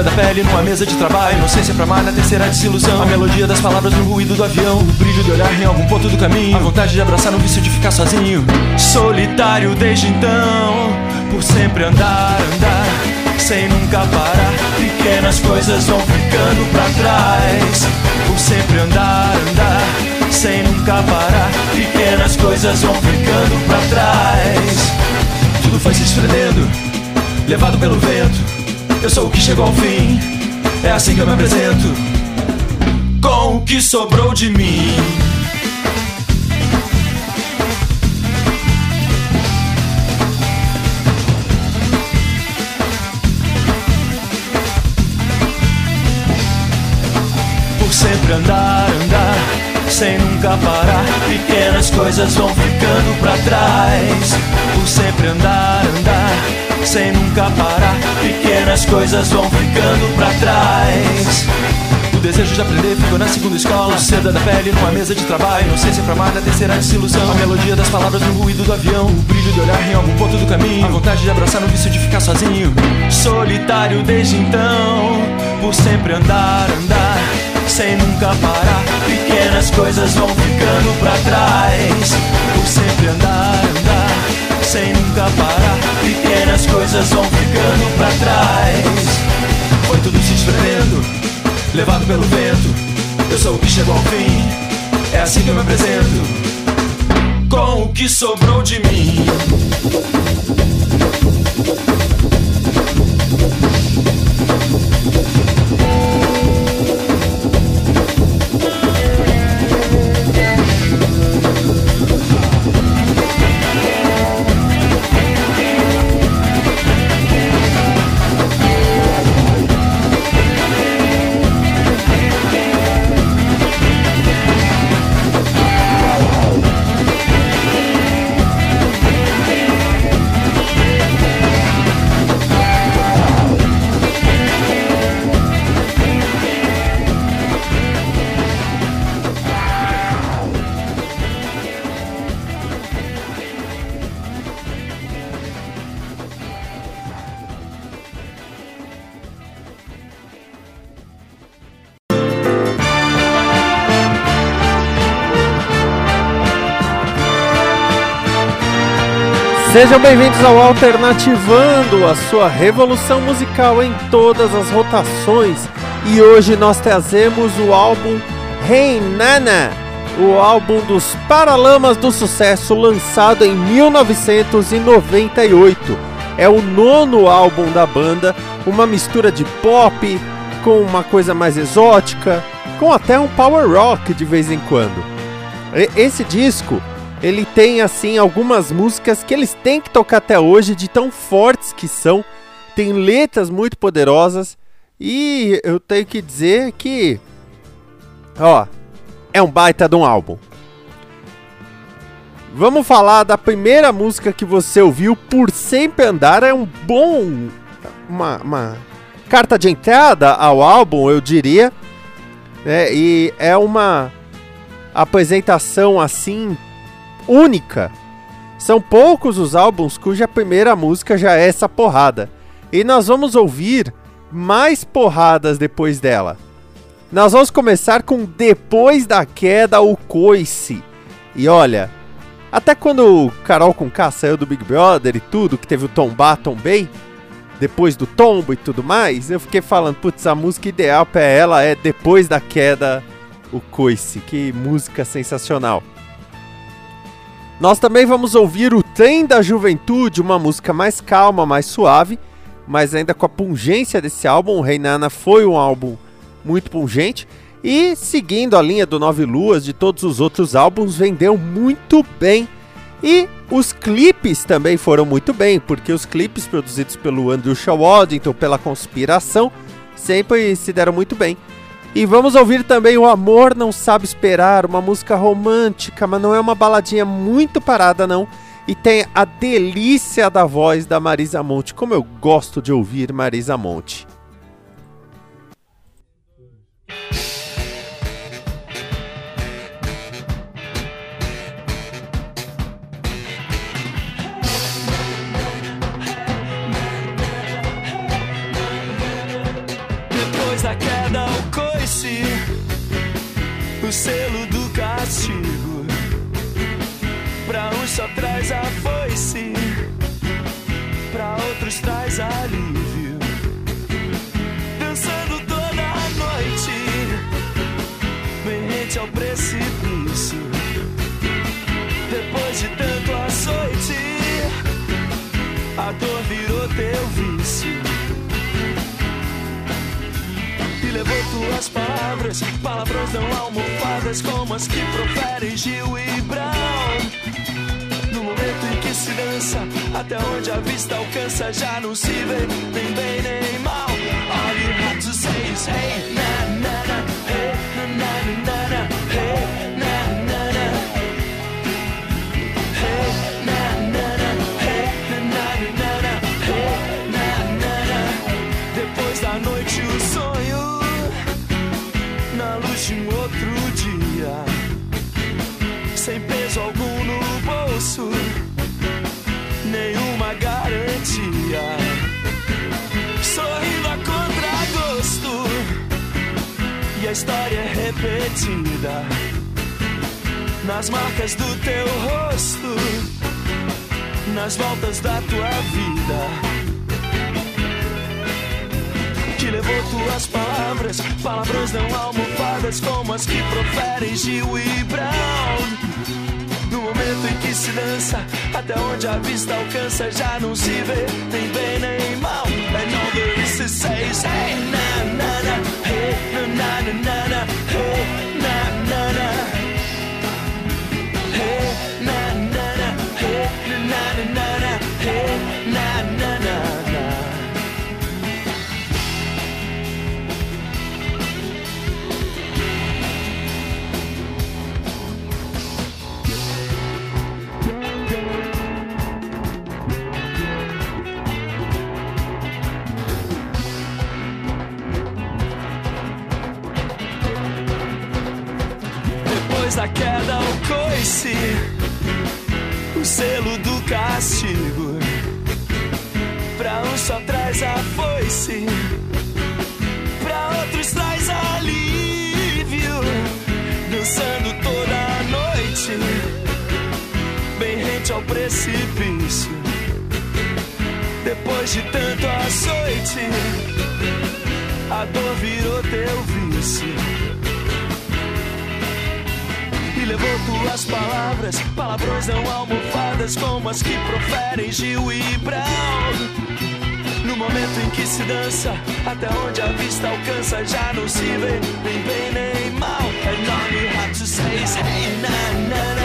Da pele numa mesa de trabalho. Inocência pra amar na terceira desilusão. A melodia das palavras no ruído do avião. O brilho de olhar em algum ponto do caminho. A vontade de abraçar no vício de ficar sozinho. Solitário desde então. Por sempre andar, andar sem nunca parar. Pequenas coisas vão ficando pra trás. Por sempre andar, andar, sem nunca parar. Pequenas coisas vão ficando pra trás. Tudo foi se esfredendo, levado pelo vento. Eu sou o que chegou ao fim, é assim que eu me apresento. Com o que sobrou de mim. por sempre andar, andar, sem nunca parar. Pequenas coisas vão ficando pra trás. Por sempre andar, andar, sem nunca parar. Pequenas coisas vão ficando pra trás. O desejo de aprender ficou na segunda escola. Seda da pele numa mesa de trabalho. Inocência pra amar na terceira desilusão. A melodia das palavras no ruído do avião. O brilho de olhar em algum ponto do caminho. A vontade de abraçar no vício de ficar sozinho. Solitário desde então. Por sempre andar, andar sem nunca parar. Pequenas coisas vão ficando pra trás. Por sempre andar, andar, sem nunca parar. Pequenas coisas vão ficando pra trás. Foi tudo se espremendo, levado pelo vento. Eu sou o que chegou ao fim, é assim que eu me apresento. Com o que sobrou de mim. Sejam bem-vindos ao Alternativando, a sua revolução musical em todas as rotações. E hoje nós trazemos o álbum Hey Nana, o álbum dos Paralamas do Sucesso, lançado em 1998. É o nono álbum da banda, uma mistura de pop com uma coisa mais exótica, com até um power rock de vez em quando. Esse disco ele tem assim algumas músicas que eles têm que tocar até hoje, de tão fortes que são. Tem letras muito poderosas e eu tenho que dizer que, ó, é um baita de um álbum. Vamos falar da primeira música que você ouviu, Por Sempre Andar. É um bom. Uma, uma carta de entrada ao álbum, eu diria. É, e é uma apresentação assim única. São poucos os álbuns cuja primeira música já é essa porrada. E nós vamos ouvir mais porradas depois dela. Nós vamos começar com Depois da Queda, o Coice. E olha, até quando o Carol com K saiu do Big Brother e tudo, que teve o Tombar, Tombei, depois do tombo e tudo mais, eu fiquei falando, putz, a música ideal pra ela é Depois da Queda, o Coice. Que música sensacional. Nós também vamos ouvir o Trem da Juventude, uma música mais calma, mais suave, mas ainda com a pungência desse álbum. O Reinana foi um álbum muito pungente. E seguindo a linha do Nove Luas de todos os outros álbuns, vendeu muito bem. E os clipes também foram muito bem, porque os clipes produzidos pelo Andrew Shaw Waddington, pela Conspiração, sempre se deram muito bem. E vamos ouvir também O Amor Não Sabe Esperar, uma música romântica, mas não é uma baladinha muito parada não. E tem a delícia da voz da Marisa Monte, como eu gosto de ouvir Marisa Monte. Como as que proferem Gil e Brown. No momento em que se dança, até onde a vista alcança, já não se vê nem bem nem mal. All you have to say is hey, na na na história é repetida nas marcas do teu rosto, nas voltas da tua vida que levou tuas palavras, palavrões não almofadas como as que proferem Gil e Brown. No momento em que se dança, até onde a vista alcança, já não se vê nem bem nem mal. And all there is to hey na na na, hey na na na na hey o selo do castigo. Pra uns só traz a foice, pra outros traz alívio. Dançando toda a noite, bem rente ao precipício. Depois de tanto açoite, a dor virou teu vício levou tuas palavras, palavrões não almofadas como as que proferem Gil e Brown. No momento em que se dança, até onde a vista alcança, já não se vê nem bem nem mal. And all you have to say is hey na na na,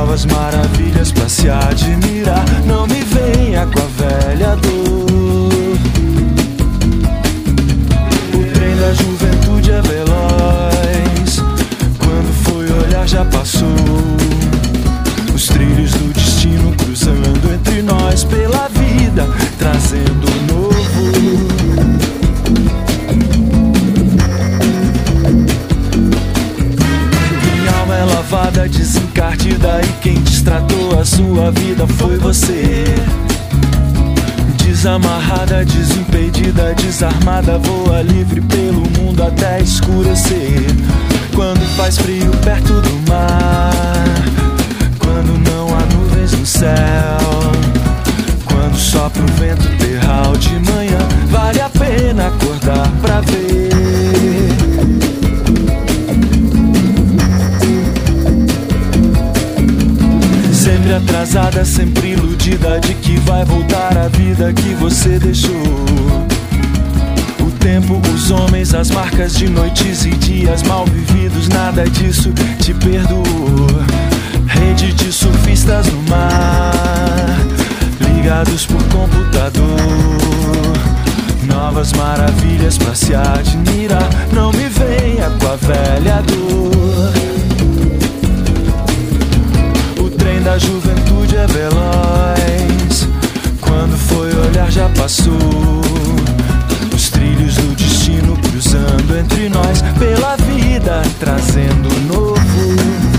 Novas maravilhas pra se admirar. Não me venha com a velha dor. O trem da juventude é veloz. Quando foi olhar, já passou. Desencarnada e quem destratou a sua vida foi você. Desamarrada, desimpedida, desarmada, voa livre pelo mundo até escurecer. Quando faz frio perto do mar, quando não há nuvens no céu, quando sopra o vento terral de manhã, vale a pena acordar pra ver. Atrasada, sempre iludida de que vai voltar a vida que você deixou. O tempo, os homens, as marcas de noites e dias mal vividos, nada disso te perdoou. Rede de surfistas no mar, ligados por computador. Novas maravilhas pra se admirar. Não me venha com a velha dor. Da juventude é veloz. Quando foi olhar, já passou. Os trilhos do destino cruzando entre nós pela vida, trazendo novo.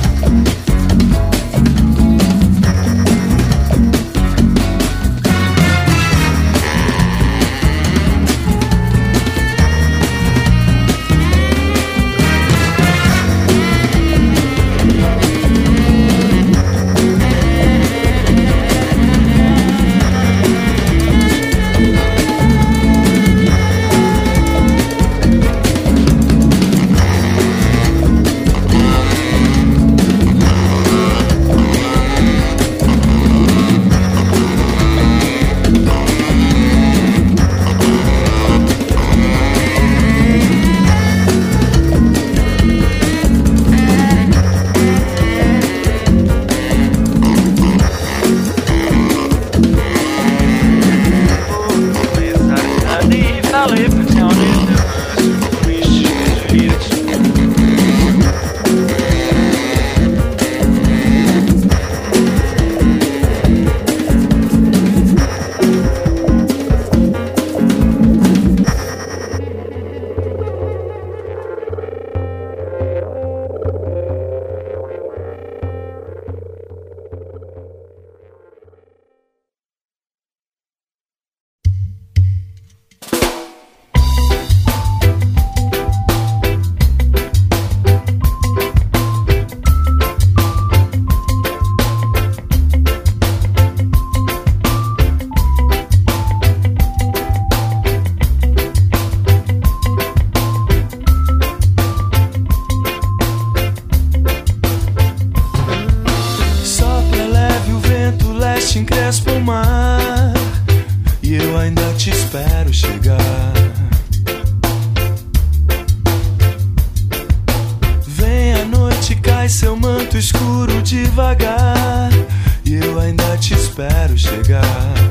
Chegar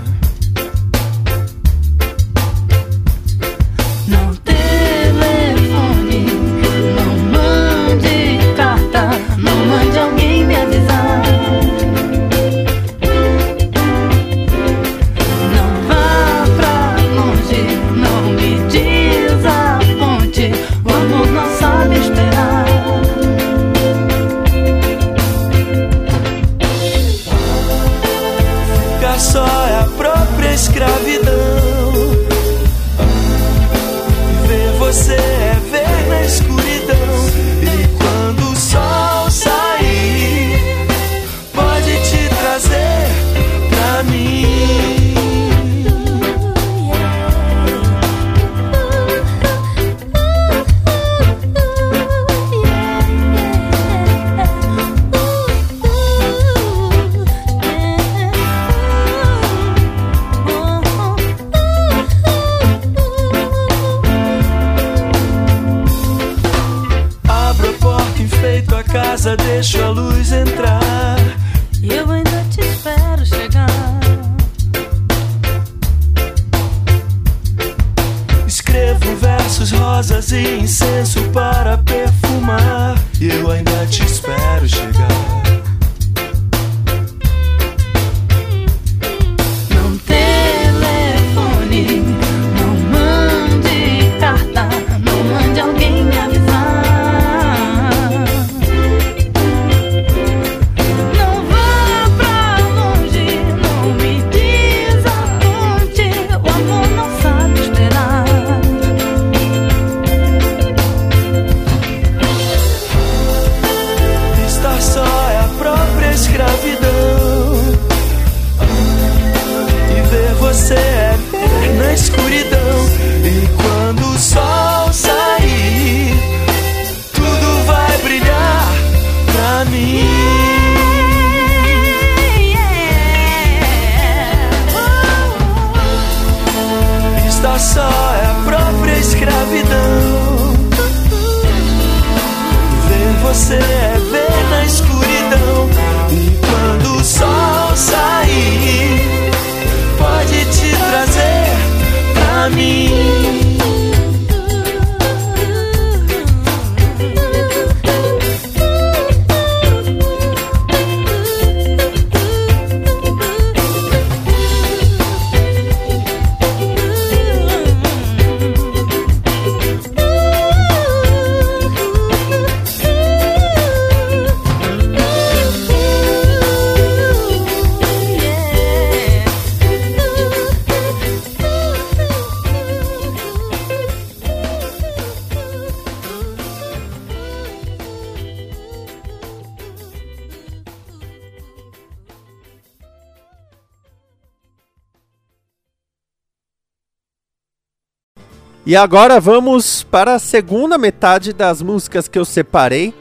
E agora vamos para a segunda metade das músicas que eu separei.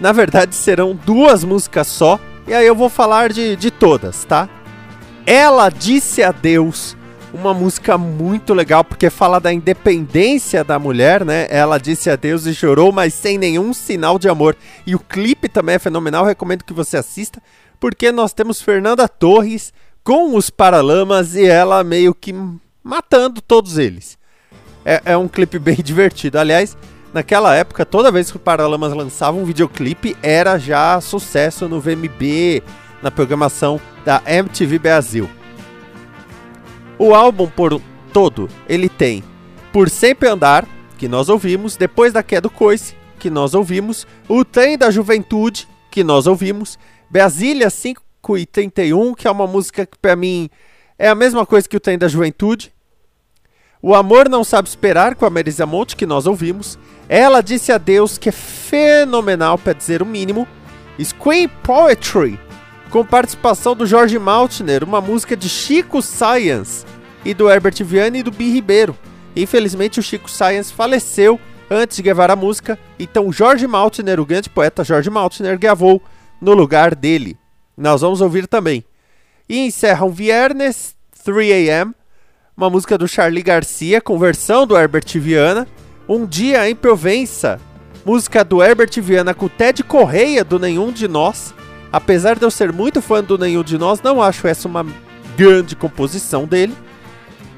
Na verdade, serão duas músicas só. E aí eu vou falar de, de todas, tá? Ela disse adeus. Uma música muito legal, porque fala da independência da mulher, né? Ela disse adeus e chorou, mas sem nenhum sinal de amor. E o clipe também é fenomenal, recomendo que você assista, porque nós temos Fernanda Torres com os Paralamas e ela meio que matando todos eles. É, é um clipe bem divertido. Aliás, naquela época, toda vez que o Paralamas lançava um videoclipe, era já sucesso no VMB, na programação da MTV Brasil. O álbum por todo, ele tem Por Sempre Andar, que nós ouvimos, depois da queda do Coice, que nós ouvimos, O Trem da Juventude, que nós ouvimos, Brasília 5 e 31, que é uma música que pra mim é a mesma coisa que o Trem da Juventude, o Amor Não Sabe Esperar, com a Marisa Monte, que nós ouvimos. Ela Disse Adeus, que é fenomenal, para dizer o mínimo. Scream Poetry, com participação do Jorge Maltner, uma música de Chico Science e do Herbert Viana e do Bi Ribeiro. Infelizmente, o Chico Science faleceu antes de gravar a música, então Jorge Maltner, o grande poeta Jorge Maltner, gravou no lugar dele. Nós vamos ouvir também. E encerram Viernes 3am, uma música do Charlie Garcia, com versão do Herbert Viana. Um Dia em Provença, música do Herbert Viana com Ted Correia, do Nenhum de Nós. Apesar de eu ser muito fã do Nenhum de Nós, não acho essa uma grande composição dele.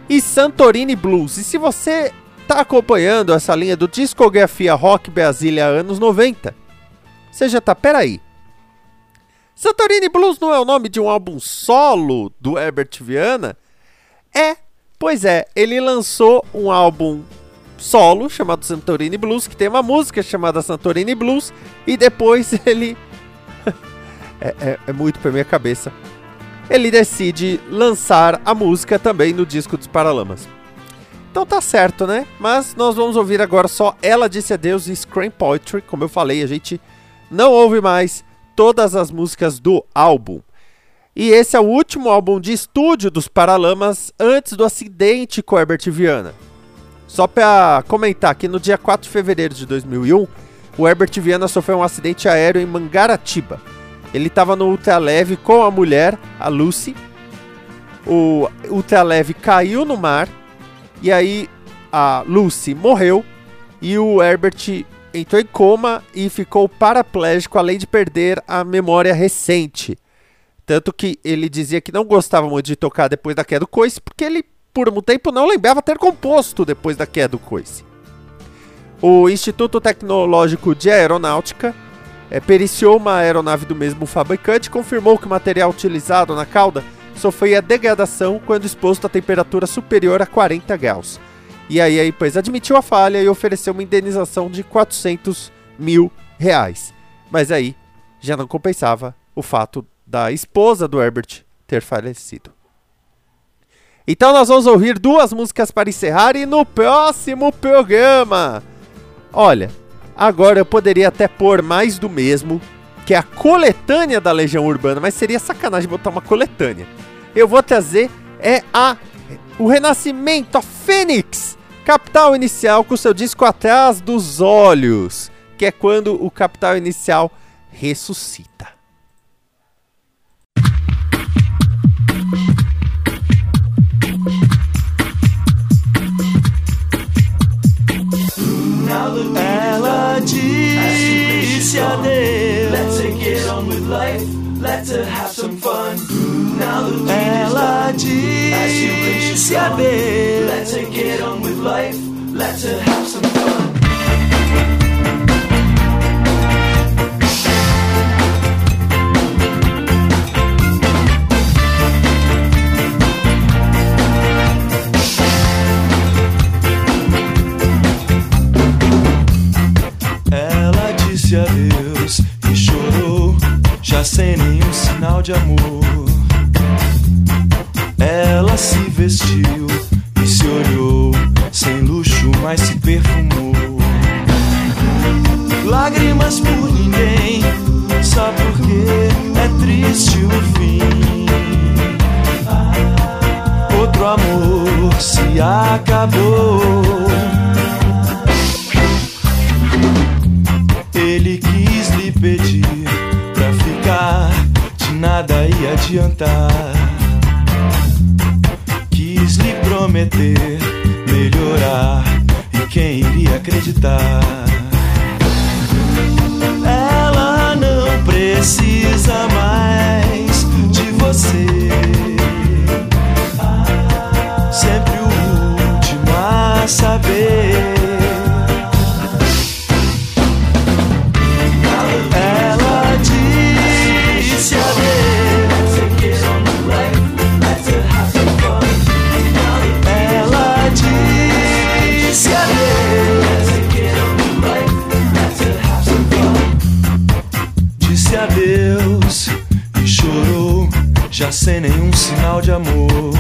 E Santorini Blues. E se você está acompanhando essa linha do discografia Rock Brasília anos 90, você já tá, peraí. Santorini Blues não é o nome de um álbum solo do Herbert Viana? É, Pois é, ele lançou um álbum solo chamado Santorini Blues, que tem uma música chamada Santorini Blues, e depois ele. é, é, é, muito pra minha cabeça. Ele decide lançar a música também no disco dos Paralamas. Então tá certo, né? Mas nós vamos ouvir agora só Ela Disse Adeus e Scream Poetry. Como eu falei, a gente não ouve mais todas as músicas do álbum. E esse é o último álbum de estúdio dos Paralamas antes do acidente com Herbert Viana. Só para comentar que no dia 4 de fevereiro de 2001, o Herbert Viana sofreu um acidente aéreo em Mangaratiba. Ele estava no ultraleve com a mulher, a Lucy. O ultraleve caiu no mar e aí a Lucy morreu e o Herbert entrou em coma e ficou paraplégico, além de perder a memória recente. Tanto que ele dizia que não gostava muito de tocar depois da queda do coice, porque ele, por um tempo, não lembrava ter composto depois da queda do coice. O Instituto Tecnológico de Aeronáutica eh, periciou uma aeronave do mesmo fabricante e confirmou que o material utilizado na cauda sofria degradação quando exposto a temperatura superior a 40 graus. E aí a empresa admitiu a falha e ofereceu uma indenização de 400 mil reais. Mas aí já não compensava o fato da esposa do Herbert ter falecido. Então nós vamos ouvir duas músicas para encerrar e no próximo programa. Olha, agora eu poderia até pôr mais do mesmo, que é a coletânea da Legião Urbana, mas seria sacanagem botar uma coletânea. Eu vou trazer é a o Renascimento, a Fênix, Capital Inicial com seu disco Atrás dos Olhos, que é quando o Capital Inicial ressuscita. Ela disse adeus. Let's get on with life. Let's have some fun. Now the Ela disse adeus. Let's get on with life. Let's have some fun. De amor. Prometer melhorar, e quem iria acreditar? Ela não precisa mais de você. Sinal de amor.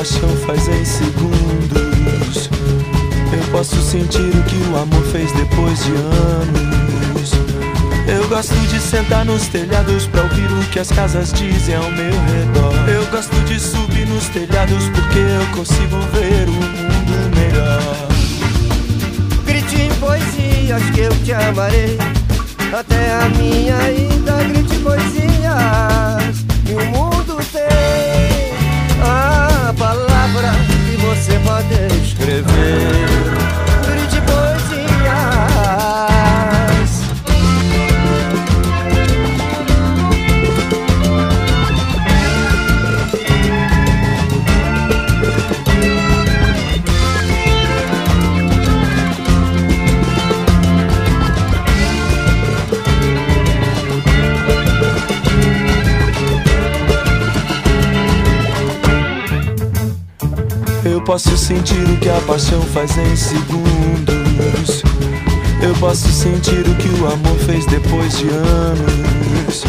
Paixão faz em segundos. Eu posso sentir o que o amor fez depois de anos. Eu gosto de sentar nos telhados pra ouvir o que as casas dizem ao meu redor. Eu gosto de subir nos telhados porque eu consigo ver o mundo melhor. Grite em poesias que eu te amarei Até a minha ida grite poesias E o mundo você pode escrever posso sentir o que a paixão faz em segundos. Eu posso sentir o que o amor fez depois de anos.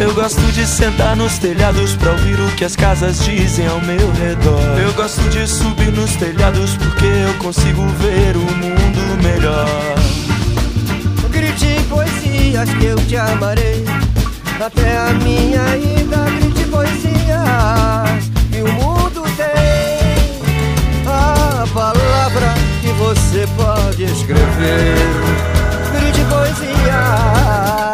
Eu gosto de sentar nos telhados pra ouvir o que as casas dizem ao meu redor. Eu gosto de subir nos telhados porque eu consigo ver o mundo melhor. Grite poesias que eu te amarei Até a minha ida grite poesias você pode escrever. Grite poesias